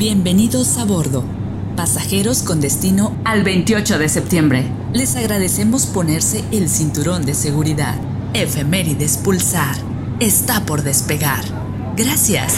Bienvenidos a bordo. Pasajeros con destino al 28 de septiembre. Les agradecemos ponerse el cinturón de seguridad. Efemérides Pulsar. Está por despegar. Gracias.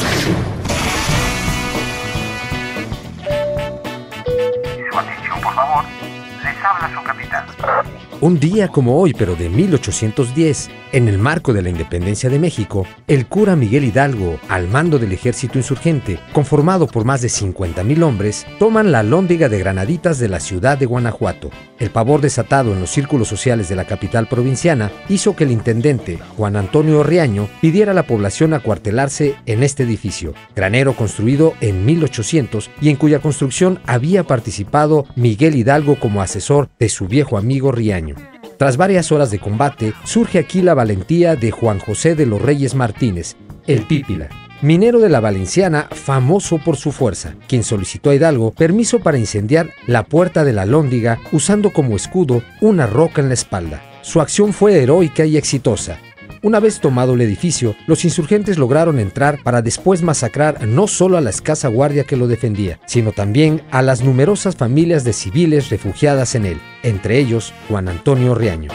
Un día como hoy, pero de 1810, en el marco de la independencia de México, el cura Miguel Hidalgo, al mando del ejército insurgente, conformado por más de 50.000 hombres, toman la lóndiga de granaditas de la ciudad de Guanajuato. El pavor desatado en los círculos sociales de la capital provinciana hizo que el intendente, Juan Antonio Riaño, pidiera a la población acuartelarse en este edificio, granero construido en 1800 y en cuya construcción había participado Miguel Hidalgo como asesor de su viejo amigo Riaño. Tras varias horas de combate, surge aquí la valentía de Juan José de los Reyes Martínez, el Pípila, minero de la Valenciana famoso por su fuerza, quien solicitó a Hidalgo permiso para incendiar la puerta de la Lóndiga usando como escudo una roca en la espalda. Su acción fue heroica y exitosa, una vez tomado el edificio, los insurgentes lograron entrar para después masacrar no solo a la escasa guardia que lo defendía, sino también a las numerosas familias de civiles refugiadas en él, entre ellos Juan Antonio Riaño.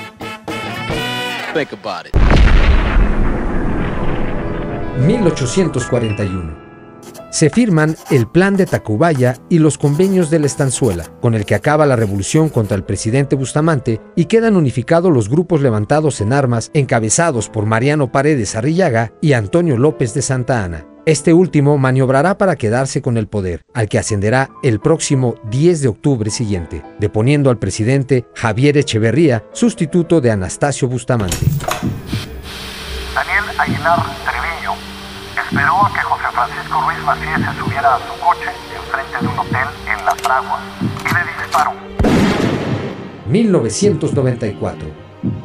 1841 se firman el Plan de Tacubaya y los convenios de la Estanzuela, con el que acaba la revolución contra el presidente Bustamante y quedan unificados los grupos levantados en armas encabezados por Mariano Paredes Arrillaga y Antonio López de Santa Ana. Este último maniobrará para quedarse con el poder, al que ascenderá el próximo 10 de octubre siguiente, deponiendo al presidente Javier Echeverría, sustituto de Anastasio Bustamante. Daniel esperó a que José Francisco Ruiz Macías se subiera a su coche enfrente de un hotel en La Fragua y le disparó. 1994.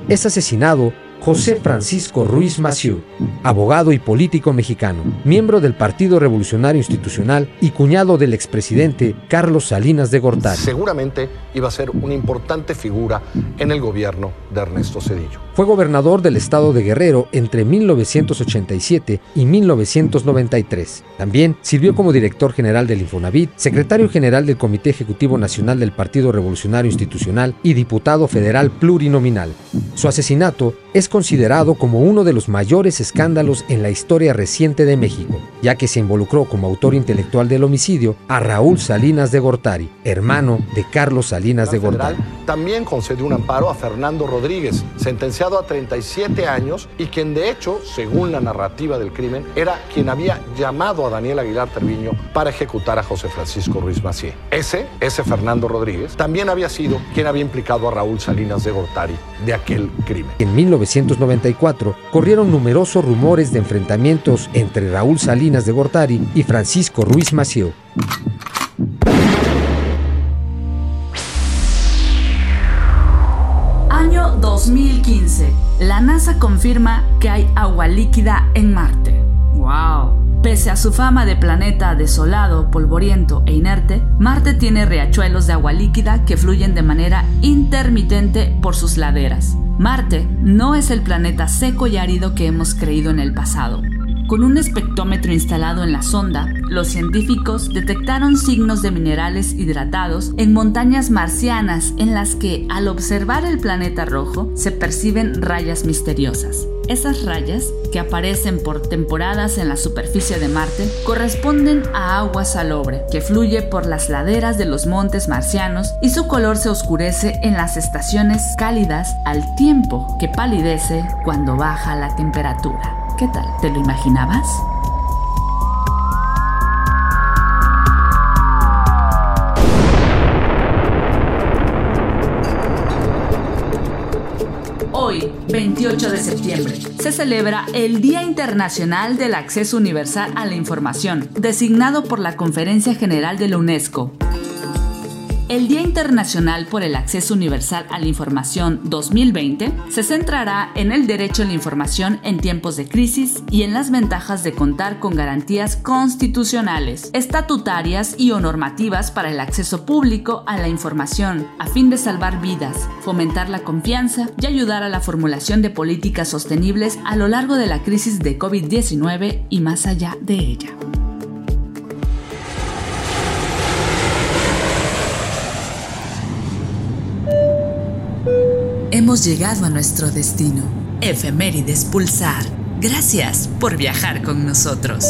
Es asesinado José Francisco Ruiz Massieu, abogado y político mexicano, miembro del Partido Revolucionario Institucional y cuñado del expresidente Carlos Salinas de Gortari. Seguramente iba a ser una importante figura en el gobierno de Ernesto Cedillo. Fue gobernador del estado de Guerrero entre 1987 y 1993. También sirvió como director general del Infonavit, secretario general del Comité Ejecutivo Nacional del Partido Revolucionario Institucional y diputado federal plurinominal. Su asesinato es considerado como uno de los mayores escándalos en la historia reciente de México, ya que se involucró como autor intelectual del homicidio a Raúl Salinas de Gortari, hermano de Carlos Salinas de Gortari. También concedió un amparo a Fernando Rodríguez, sentenciado a 37 años y quien de hecho, según la narrativa del crimen, era quien había llamado a Daniel Aguilar Treviño para ejecutar a José Francisco Ruiz Macié. Ese, ese Fernando Rodríguez, también había sido quien había implicado a Raúl Salinas de Gortari de aquel crimen. En 1994 corrieron numerosos rumores de enfrentamientos entre Raúl Salinas de Gortari y Francisco Ruiz Macié. Año 2015. La NASA confirma que hay agua líquida en Marte. ¡Wow! Pese a su fama de planeta desolado, polvoriento e inerte, Marte tiene riachuelos de agua líquida que fluyen de manera intermitente por sus laderas. Marte no es el planeta seco y árido que hemos creído en el pasado. Con un espectrómetro instalado en la sonda, los científicos detectaron signos de minerales hidratados en montañas marcianas en las que, al observar el planeta rojo, se perciben rayas misteriosas. Esas rayas, que aparecen por temporadas en la superficie de Marte, corresponden a agua salobre, que fluye por las laderas de los montes marcianos y su color se oscurece en las estaciones cálidas al tiempo que palidece cuando baja la temperatura. ¿Qué tal? ¿Te lo imaginabas? 28 de septiembre, se celebra el Día Internacional del Acceso Universal a la Información, designado por la Conferencia General de la UNESCO. El Día Internacional por el Acceso Universal a la Información 2020 se centrará en el derecho a la información en tiempos de crisis y en las ventajas de contar con garantías constitucionales, estatutarias y o normativas para el acceso público a la información, a fin de salvar vidas, fomentar la confianza y ayudar a la formulación de políticas sostenibles a lo largo de la crisis de COVID-19 y más allá de ella. Hemos llegado a nuestro destino. Efemérides Pulsar. Gracias por viajar con nosotros.